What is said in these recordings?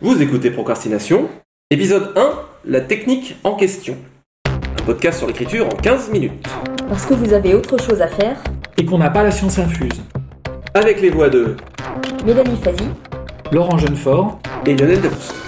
Vous écoutez Procrastination, épisode 1, la technique en question. Un podcast sur l'écriture en 15 minutes. Parce que vous avez autre chose à faire, et qu'on n'a pas la science infuse. Avec les voix de Mélanie Fazi, Laurent Jeunefort et Lionel Debrousse.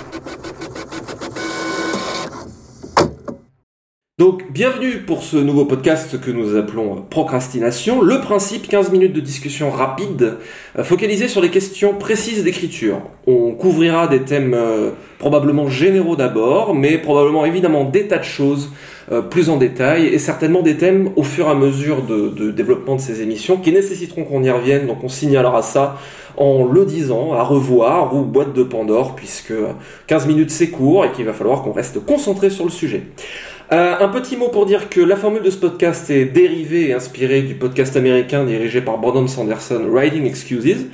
Donc, bienvenue pour ce nouveau podcast que nous appelons Procrastination. Le principe, 15 minutes de discussion rapide, euh, focalisée sur les questions précises d'écriture. On couvrira des thèmes euh, probablement généraux d'abord, mais probablement évidemment des tas de choses euh, plus en détail, et certainement des thèmes au fur et à mesure de, de développement de ces émissions qui nécessiteront qu'on y revienne, donc on signalera ça en le disant, à revoir ou boîte de Pandore, puisque 15 minutes c'est court et qu'il va falloir qu'on reste concentré sur le sujet. Euh, un petit mot pour dire que la formule de ce podcast est dérivée et inspirée du podcast américain dirigé par Brandon Sanderson, Writing Excuses,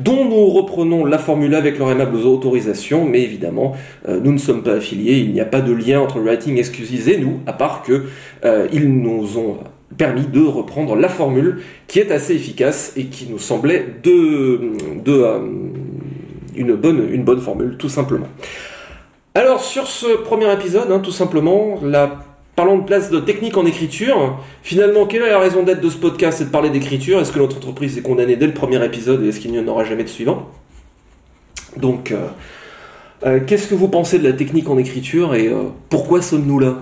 dont nous reprenons la formule avec leur aimable autorisation, mais évidemment, euh, nous ne sommes pas affiliés, il n'y a pas de lien entre Writing Excuses et nous, à part que euh, ils nous ont permis de reprendre la formule qui est assez efficace et qui nous semblait de, de une, bonne, une bonne formule, tout simplement. Alors sur ce premier épisode, hein, tout simplement, la... parlons de place de technique en écriture. Finalement, quelle est la raison d'être de ce podcast C'est de parler d'écriture. Est-ce que notre entreprise est condamnée dès le premier épisode et est-ce qu'il n'y en aura jamais de suivant? Donc, euh, euh, qu'est-ce que vous pensez de la technique en écriture et euh, pourquoi sommes-nous là?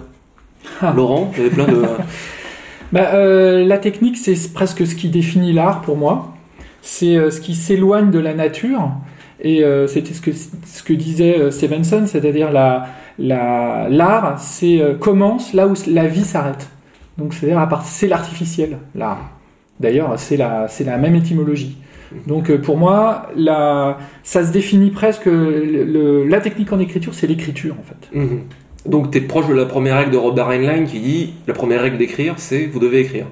Ah. Laurent, vous avez plein de... bah, la technique, c'est presque ce qui définit l'art pour moi. C'est ce qui s'éloigne de la nature et euh, c'était ce que, ce que disait euh, Stevenson, c'est-à-dire l'art, la, l'art, c'est euh, commence là où la vie s'arrête. Donc c'est-à-dire c'est l'artificiel, l'art. D'ailleurs, c'est la, c'est la même étymologie. Donc pour moi, la, ça se définit presque. Le, la technique en écriture, c'est l'écriture en fait. Mhm. Donc tu es proche de la première règle de Robert Heinlein qui dit la première règle d'écrire, c'est vous devez écrire.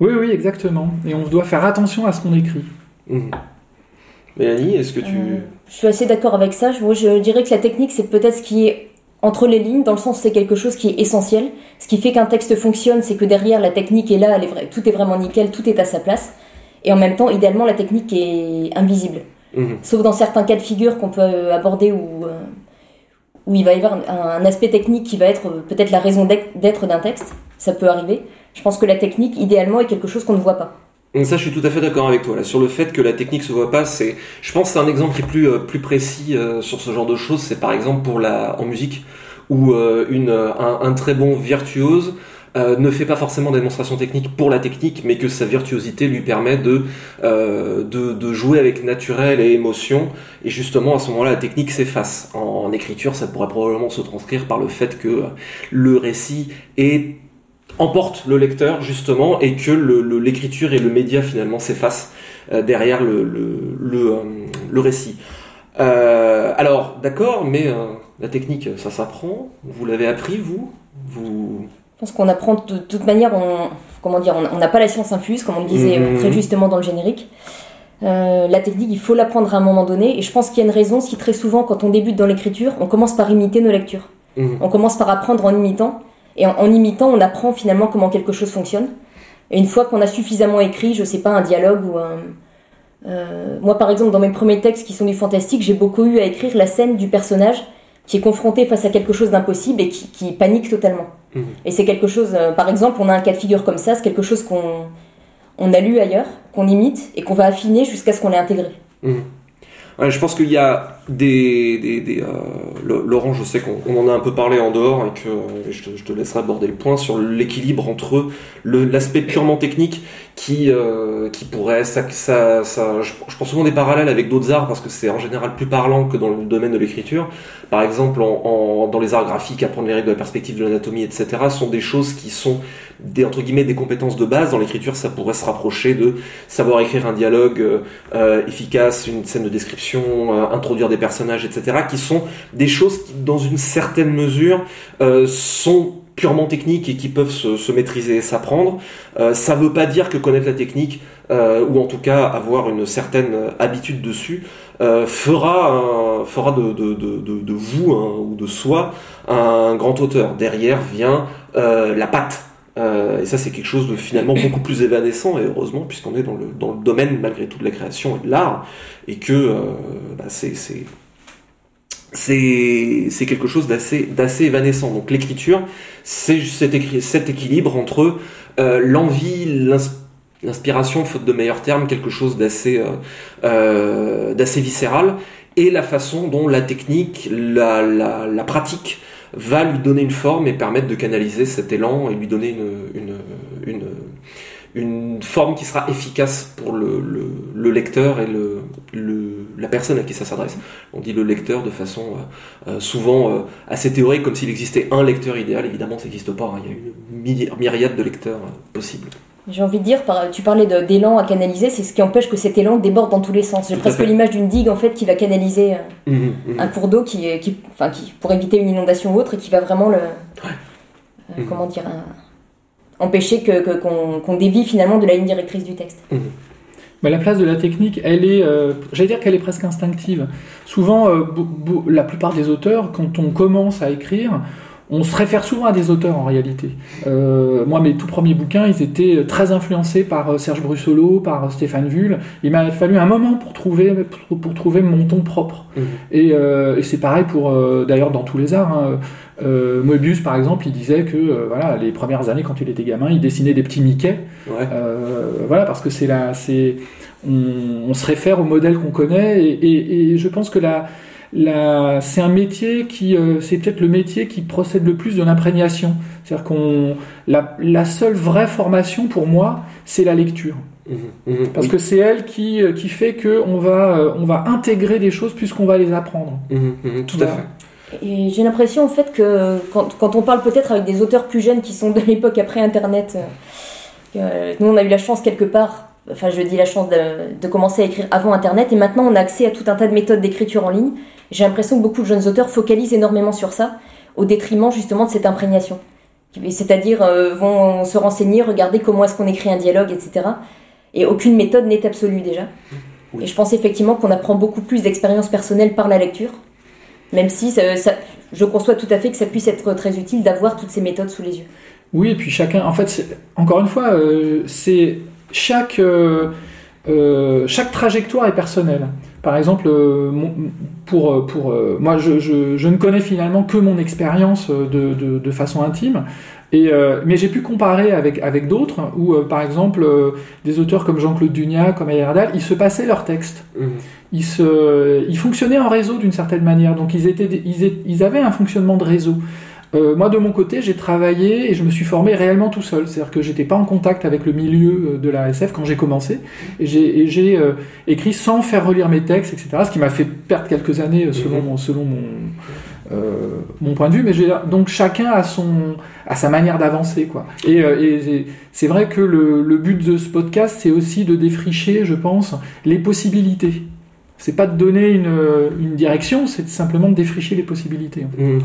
Oui, oui, exactement. Et on doit faire attention à ce qu'on écrit. Mhm. Mélanie, est-ce que tu... Euh, je suis assez d'accord avec ça. Moi, je dirais que la technique, c'est peut-être ce qui est entre les lignes, dans le sens c'est quelque chose qui est essentiel. Ce qui fait qu'un texte fonctionne, c'est que derrière, la technique est là, elle est tout est vraiment nickel, tout est à sa place. Et en même temps, idéalement, la technique est invisible. Mhm. Sauf dans certains cas de figure qu'on peut aborder où, euh, où il va y avoir un, aspect technique qui va être euh, peut-être la raison d'être d'un texte. Ça peut arriver. Je pense que la technique, idéalement, est quelque chose qu'on ne voit pas. Ça, je suis tout à fait d'accord avec toi là sur le fait que la technique se voit pas. C'est, je pense, que c'est un exemple qui est plus euh, plus précis euh, sur ce genre de choses. C'est par exemple pour la en musique où euh, une un, très bon virtuose ne fait pas forcément démonstration technique pour la technique, mais que sa virtuosité lui permet de, de, de, jouer avec naturel et émotion. Et justement, à ce moment-là, la technique s'efface. En, écriture, ça pourrait probablement se transcrire par le fait que le récit est emporte le lecteur justement et que l'écriture et le média finalement s'effacent euh, derrière le, le, euh, récit. Euh, alors d'accord, mais la technique ça s'apprend. Vous l'avez appris vous? Vous je pense qu'on apprend de, toute manière, on, comment dire, on n'a pas la science infuse, comme on le disait mhm. très justement dans le générique. la technique, il faut l'apprendre à un moment donné, et je pense qu'il y a une raison, si très souvent, quand on débute dans l'écriture, on commence par imiter nos lectures. Mhm. On commence par apprendre en imitant, et en, imitant, on apprend finalement comment quelque chose fonctionne. Et une fois qu'on a suffisamment écrit, je sais pas, un dialogue ou un. Euh, moi, par exemple, dans mes premiers textes qui sont du fantastique, j'ai beaucoup eu à écrire la scène du personnage qui est confronté face à quelque chose d'impossible et qui, panique totalement. Mhm. Et c'est quelque chose, euh, par exemple, on a un cas de figure comme ça, c'est quelque chose qu'on on a lu ailleurs, qu'on imite et qu'on va affiner jusqu'à ce qu'on l'ait intégré. Mhm. je pense qu'il y a des, des, euh, Laurent, je sais qu'on en a un peu parlé en dehors et que je, te, je te laisserai aborder le point sur l'équilibre entre l'aspect purement technique qui, euh, qui pourrait, ça, ça, ça je, prends souvent des parallèles avec d'autres arts parce que c'est en général plus parlant que dans le domaine de l'écriture. Par exemple, en, dans les arts graphiques, apprendre les règles de la perspective de l'anatomie, etc., sont des choses qui sont des entre guillemets des compétences de base. Dans l'écriture, ça pourrait se rapprocher de savoir écrire un dialogue euh, efficace, une scène de description, euh, introduire des personnages, etc., qui sont des choses qui, dans une certaine mesure, euh, sont purement techniques et qui peuvent se, maîtriser et s'apprendre. Euh, ça ne veut pas dire que connaître la technique, euh, ou en tout cas avoir une certaine habitude dessus, fera, de, vous hein, ou de soi un grand auteur. Derrière vient la patte. Et ça, c'est quelque chose de finalement beaucoup plus évanescent, et heureusement, puisqu'on est dans le, domaine, malgré tout, de la création et de l'art, et que bah, c'est quelque chose d'assez évanescent. Donc l'écriture, c'est cet, équilibre entre euh, l'envie, l'ins- l'inspiration, faute de meilleurs termes, quelque chose d'assez euh, euh, d'assez viscéral, et la façon dont la technique, la pratique va lui donner une forme et permettre de canaliser cet élan et lui donner une, forme qui sera efficace pour le, le, le lecteur et la personne à qui ça s'adresse. On dit le lecteur de façon euh, euh, souvent euh, assez théorique, comme s'il existait un lecteur idéal. Évidemment, ça n'existe pas. hein. Il y a une myri- myriade de lecteurs possibles. J'ai envie de dire, tu parlais d'élan à canaliser, c'est ce qui empêche que cet élan déborde dans tous les sens. J'ai presque l'image d'une digue en fait qui va canaliser euh, Mhm, mhm. un cours d'eau qui, est- qui, enfin, qui, pour éviter une inondation ou autre et qui va vraiment le, euh, comment dire, un- empêcher que que- qu'on dévie finalement de la ligne directrice du texte. Bah, la place de la technique, elle est, euh, j'allais dire qu'elle est presque instinctive. Souvent, euh, la plupart des auteurs, quand on commence à écrire, on se réfère souvent à des auteurs en réalité. Euh, moi, mes tout premiers bouquins, ils étaient très influencés par euh, Serge Brussolo, par euh, Stéphane Vull. Il m'a fallu un moment pour trouver, pour, pour trouver mon ton propre. Mhm. Et, euh, et c'est pareil pour, euh, d'ailleurs, dans tous les arts. hein. Euh, Moebius, par exemple, il disait que euh, voilà, les premières années, quand il était gamin, il dessinait des petits Mickey. Ouais. Euh, voilà, parce que c'est la, c'est, on, on se réfère au modèle qu'on connaît, et, et- et je pense que la, c'est un métier qui, euh, c'est peut-être le métier qui procède le plus de l'imprégnation. C'est-à-dire qu'on, la, la seule vraie formation pour moi, c'est la lecture, Mhm, mhm. parce Oui. que c'est elle qui, euh, qui fait que on va, euh, on va intégrer des choses puisqu'on va les apprendre. Tout à fait. Et j'ai l'impression en fait que quand, quand on parle peut-être avec des auteurs plus jeunes qui sont de l'époque après Internet, euh, nous on a eu la chance quelque part, enfin je dis la chance de, de commencer à écrire avant Internet et maintenant on a accès à tout un tas de méthodes d'écriture en ligne. J'ai l'impression que beaucoup de jeunes auteurs focalisent énormément sur ça au détriment justement de cette imprégnation. C'est-à-dire euh, vont se renseigner, regarder comment est-ce qu'on écrit un dialogue, etc. Et aucune méthode n'est absolue déjà. Oui. Et je pense effectivement qu'on apprend beaucoup plus d'expérience personnelle par la lecture. Même si ça- ça- je conçois tout à fait que ça puisse être très utile d'avoir toutes ces méthodes sous les yeux. Oui, et puis chacun, en fait, encore une fois, euh, c'est chaque, euh, euh, chaque trajectoire est personnelle. Par exemple, euh, pour, euh, pour euh, moi, je, je- je ne connais finalement que mon expérience de, de, de façon intime. Et, mais j'ai pu comparer avec, avec d'autres où, par exemple, des auteurs comme Jean-Claude Dunia, comme Ayerdal, ils se passaient leurs textes. Mhm. Ils, se, ils fonctionnaient en réseau d'une certaine manière, donc ils, étaient, des- ils, étaient- ils avaient un fonctionnement de réseau. Euh, moi, de mon côté, j'ai travaillé et je me suis formé réellement tout seul. C'est-à-dire que j'étais pas en contact avec le milieu euh, de la SF quand j'ai commencé. Et j'ai euh, écrit sans faire relire mes textes, etc. Ce qui m'a fait perdre quelques années selon, Mhm. mon, selon mon, euh, mon point de vue. Mais donc chacun a, son, a sa manière d'avancer. quoi. Et, et c'est- vrai que le, le but de ce podcast, c'est aussi de défricher, je pense, les possibilités. C'est pas de donner une, une direction, c'est simplement de défricher les possibilités. en fait. Mhm.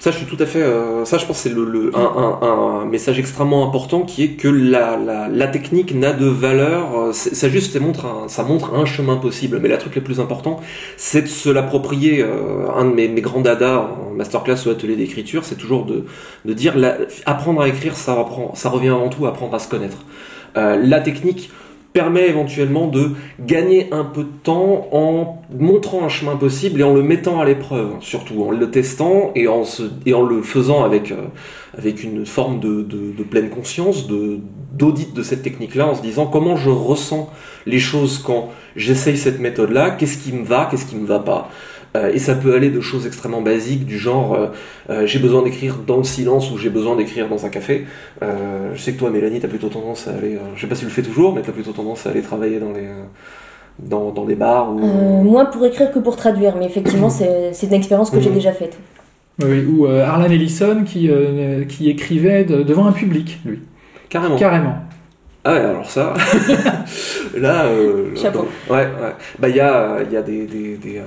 Ça, je suis tout à fait. euh, ça, je pense, c'est le, le- un, un- un message extrêmement important qui est que la, la, la technique n'a de valeur. euh, Ça juste, ça montre, un, ça montre un chemin possible. Mais le truc le plus important, c'est de se l'approprier. euh, un de mes, mes grands dadas en masterclass ou atelier d'écriture, c'est toujours de, de dire la, apprendre à écrire, ça, apprend, ça revient avant tout à apprendre à se connaître. Euh, la technique permet éventuellement de gagner un peu de temps en montrant un chemin possible et en le mettant à l'épreuve, surtout en le testant et en, se, et en le faisant avec, euh, avec une forme de, de, de pleine conscience, de, d'audit de cette technique-là, en se disant comment je ressens les choses quand j'essaye cette méthode-là, qu'est-ce qui me va, qu'est-ce qui me va pas. Euh, et ça peut aller de choses extrêmement basiques, du genre euh, euh, j'ai besoin d'écrire dans le silence ou j'ai besoin d'écrire dans un café. Euh, je sais que toi, Mélanie, t'as plutôt tendance à aller, euh, je sais pas si tu le fais toujours, mais t'as plutôt tendance à aller travailler dans les, euh, dans, dans des bars ou. Euh, moins pour écrire que pour traduire, mais effectivement, c'est c'est une expérience que j'ai Mhm. déjà faite. Oui, ou euh, Harlan Ellison qui, euh, qui écrivait de- devant un public, lui. Carrément. Carrément. Ah ouais, alors ça, là, euh, Chapeau. Ouais, ouais. Bah il y a, il y a des, des, des, euh,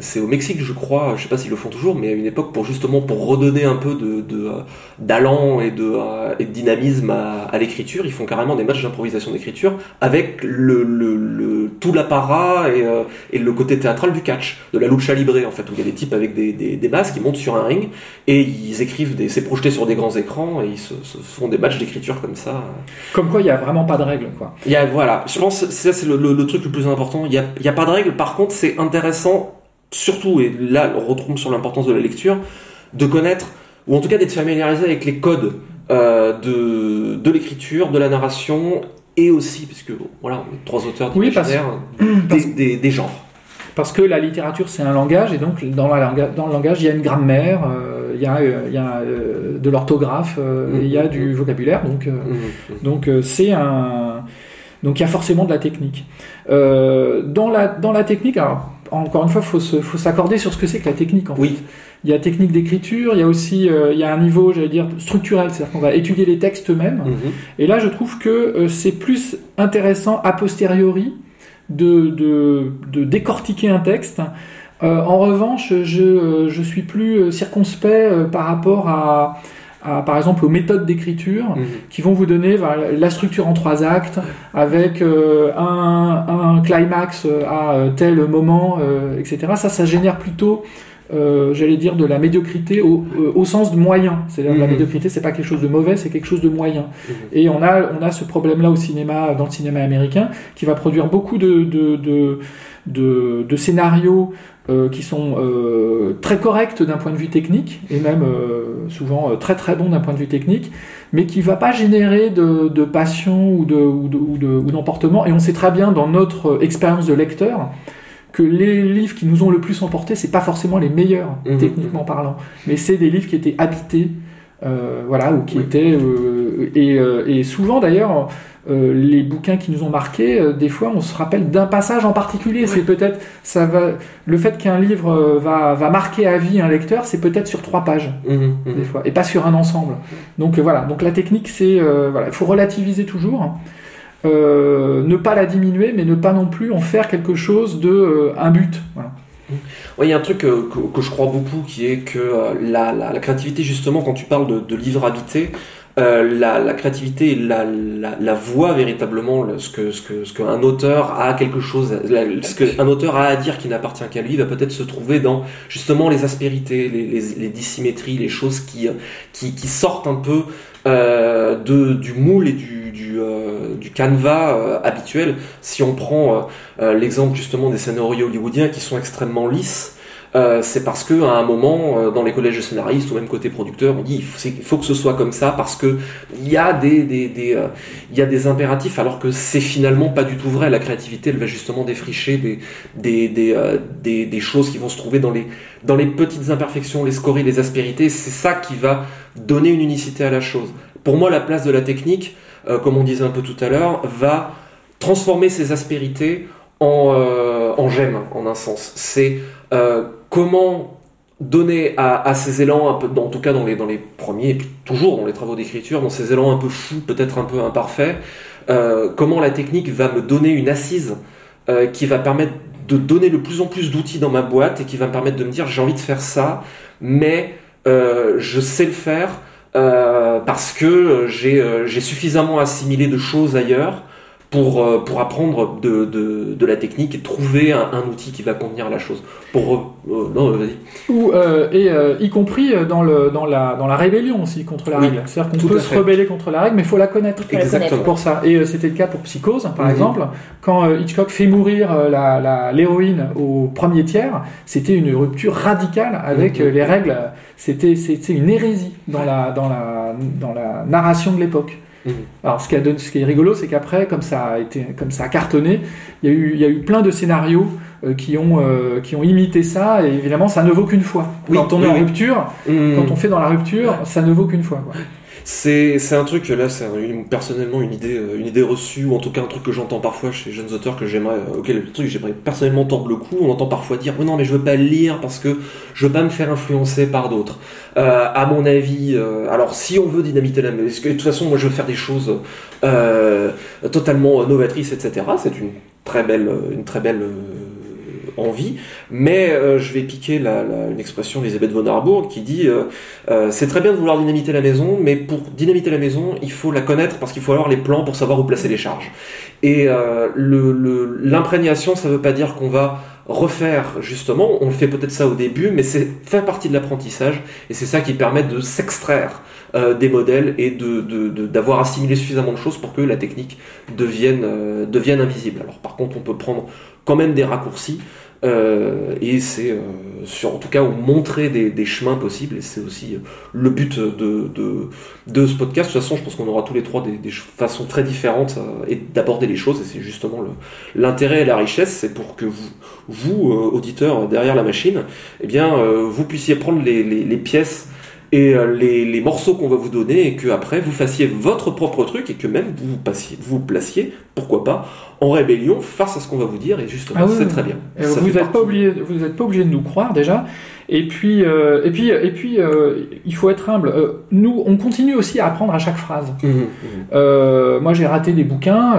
c'est au Mexique, je crois. Je sais pas s'ils le font toujours, mais à une époque pour justement pour redonner un peu de, de euh, d'allant et de, euh, et de dynamisme à, à l'écriture, ils font carrément des matchs d'improvisation d'écriture avec le, le, le tout l'apparat et, euh, et le côté théâtral du catch, de la lucha libre en fait, où il y a des types avec des, des, des masques qui montent sur un ring et ils écrivent des, c'est projeté sur des grands écrans et ils se, se font des matchs d'écriture comme ça. Comme quoi, il n'y a vraiment pas de règle, quoi. Il y a, voilà, je pense que ça c'est le, le- le truc le plus important. Il n'y a, il y a pas de règle. Par contre, c'est intéressant surtout, et là on retombe sur l'importance de la lecture, de connaître, ou en tout cas d'être familiarisé avec les codes euh, de, de l'écriture, de la narration, et aussi, parce que voilà, on est trois auteurs Oui, parce- des, genres. Parce que la littérature, c'est un langage, et donc dans, la dans le langage, il y a une grammaire, euh, il y a, euh, il y a euh, de l'orthographe, euh, et il y a du vocabulaire, donc Mhm. donc c'est un donc il y a forcément de la technique. Dans la dans la technique, alors encore une fois, faut se, faut s'accorder sur ce que c'est que la technique. En fait. Oui. Il y a technique d'écriture, il y a aussi euh, il y a un niveau, j'allais dire structurel, c'est-à-dire qu'on va étudier les textes eux-mêmes. Mhm. Et là, je trouve que euh, c'est plus intéressant a posteriori de, de, de décortiquer un texte. Euh, en revanche, je, euh, je suis plus euh, circonspect par rapport à, à, par exemple, aux méthodes d'écriture Mhm. qui vont vous donner voilà, la structure en trois actes avec euh, un, un climax à tel moment, euh, etc. Ça, ça génère plutôt, euh, j'allais dire, de la médiocrité au, euh, au sens de moyen. C'est-à-dire la Mhm. médiocrité, c'est pas quelque chose de mauvais, c'est quelque chose de moyen. Mhm. Et on a, on a ce problème-là au cinéma, dans le cinéma américain, qui va produire beaucoup de, de, de, de, de scénarios euh, qui sont euh, très corrects d'un point de vue technique, et même euh, souvent euh, très très bons d'un point de vue technique, mais qui va pas générer de, de passion ou de ou de- ou de- ou. Et on sait très bien dans notre euh, expérience de lecteur que les livres qui nous ont le plus emporté, c'est pas forcément les meilleurs Mhm. techniquement parlant, mais c'est des livres qui étaient habités, euh, voilà, ou qui Oui. étaient euh, et, euh, et souvent d'ailleurs. les bouquins qui nous ont marqués, des fois on se rappelle d'un passage en particulier. C'est peut-être ça va le fait qu'un livre va, va marquer à vie un lecteur, c'est peut-être sur trois pages Mhm. Mhm. des fois, et pas sur un ensemble. Donc voilà, donc la technique, c'est voilà, il faut relativiser toujours, Euh, ne pas la diminuer, mais ne pas non plus en faire quelque chose de euh, un but. Ouais, il y a un truc euh, que, je crois beaucoup qui est que la, la, créativité, justement, quand tu parles de, de la, la créativité, la, la, voix véritablement, le- ce que ce que ce qu'un auteur a quelque chose, ce qu'un auteur a à dire qui n'appartient qu'à lui, va peut-être se trouver dans justement les aspérités, les, les, dissymétries, les choses qui qui, sortent un peu de du moule et du du, euh, canevas euh, habituel. Si on prend euh, euh, l'exemple justement des scénarios hollywoodiens qui sont extrêmement lisses. c'est parce que à un moment dans les collèges de scénaristes ou même côté producteur on dit il faut, que ce soit comme ça parce que il y a des, y a des impératifs alors que c'est finalement pas du tout vrai la créativité elle va justement défricher des des, des, des choses qui vont se trouver dans les dans les petites imperfections les scories les aspérités c'est ça qui va donner une unicité à la chose pour moi la place de la technique euh, comme on disait un peu tout à l'heure va transformer ces aspérités en, euh, en gemmes, en un sens. C'est euh, comment donner à, ces élans, en tout cas dans les, dans les premiers, et puis toujours dans les travaux d'écriture, dans ces élans un peu fous, peut-être un peu imparfaits, comment la technique va me donner une assise qui va permettre de donner de plus en plus d'outils dans ma boîte et qui va me permettre de me dire j'ai envie de faire ça, mais je sais le faire parce que j'ai euh, j'ai suffisamment assimilé de choses ailleurs pour, euh, pour apprendre de, de, de la technique et trouver un, un outil qui va convenir à la chose. Pour, euh, non, vas-y. Ou, euh, et euh, y compris dans, le, dans, la, dans la rébellion aussi contre la Oui, règle. C'est-à-dire qu'on peut se fait. rebeller contre la règle, mais il faut la connaître. Exactement. pour ça. Et euh, c'était le cas pour Psychose, par Mhm. exemple. Quand euh, Hitchcock fait mourir euh, la- la- l'héroïne au premier tiers, c'était une rupture radicale avec Mhm. euh, les règles. C'était c'était une hérésie dans la, dans la, dans la narration de l'époque. Mhm. Alors, ce qui, a donné- ce qui est rigolo, c'est qu'après, comme ça a été, comme ça a cartonné, il y a eu, il y a eu plein de scénarios euh, qui ont, euh, qui ont imité ça. Et évidemment, ça ne vaut qu'une fois. Oui, quand on oui, est en oui. rupture, Hmm. quand on fait dans la rupture, ça ne vaut qu'une fois. quoi. C'est un truc, là, c'est personnellement une idée, euh, une idée reçue, ou en tout cas un truc que j'entends parfois chez jeunes auteurs que j'aimerais, euh, auquel le truc j'aimerais personnellement tordre le cou. On entend parfois dire, oh non, mais je veux pas le lire parce que je veux pas me faire influencer par d'autres. Euh, à mon avis, euh, alors si on veut dynamiter la parce que de toute façon, moi je veux faire des choses totalement novatrices, etc. C'est une très belle, envie, mais euh, je vais piquer une expression d'Elisabeth von Harburg qui dit euh, euh, c'est très bien de vouloir dynamiter la maison, mais pour dynamiter la maison, il faut la connaître parce qu'il faut avoir les plans pour savoir où placer les charges. Et l'imprégnation, ça veut pas dire qu'on va refaire justement, on fait peut-être ça au début, mais c'est faire partie de l'apprentissage, et c'est ça qui permet de s'extraire des modèles et de, de- d'avoir assimilé suffisamment de choses pour que la technique devienne invisible. Alors par contre, on peut prendre quand même des raccourcis, Euh, et c'est euh, sur, en tout cas, montrer des, chemins possibles. Et c'est aussi euh, le but de, de, de, ce podcast. De toute façon, je pense qu'on aura tous les trois des, façons très différentes et d'aborder les choses. Et c'est justement l'intérêt et la richesse, c'est pour que vous, vous auditeurs derrière la machine, eh bien, vous puissiez prendre les pièces et les, les, morceaux qu'on va vous donner et que après vous fassiez votre propre truc et que même vous passiez, vous placiez, pourquoi pas, en rébellion face à ce qu'on va vous dire et justement ah c'est très bien. vous n'êtes pas obligé, vous n'êtes pas obligé de nous croire déjà. Et puis, euh, et puis, et puis, euh, il faut être humble. Euh, nous, on continue aussi à apprendre à chaque phrase. Mmh, mmh. moi, j'ai raté des bouquins.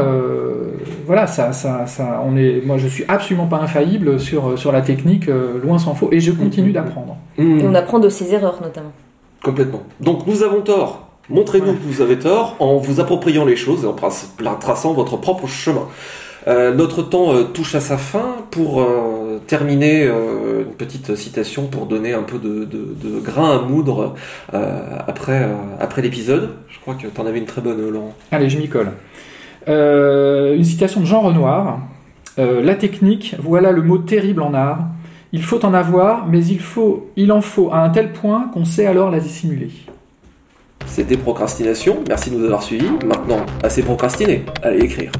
voilà, ça, ça, ça, on est. Moi, je suis absolument pas infaillible sur sur la technique, loin s'en faut. Et je continue mmh, d'apprendre. Et on apprend de ses erreurs, notamment. Complètement. Donc, nous avons tort. Montrez-nous que vous avez tort en vous appropriant les choses et en traçant votre propre chemin. Euh, notre temps euh, touche à sa fin. Pour euh, terminer, une petite citation pour donner un peu de, de grain à moudre après, après l'épisode. Je crois que tu en avais une très bonne, Laurent. Allez, je m'y colle. une citation de Jean Renoir. la technique, voilà le mot terrible en art. Il faut en avoir, mais il, faut, il en faut à un tel point qu'on sait alors la dissimuler. C'était Procrastination, merci de nous avoir suivis. Maintenant, assez procrastiné, allez écrire.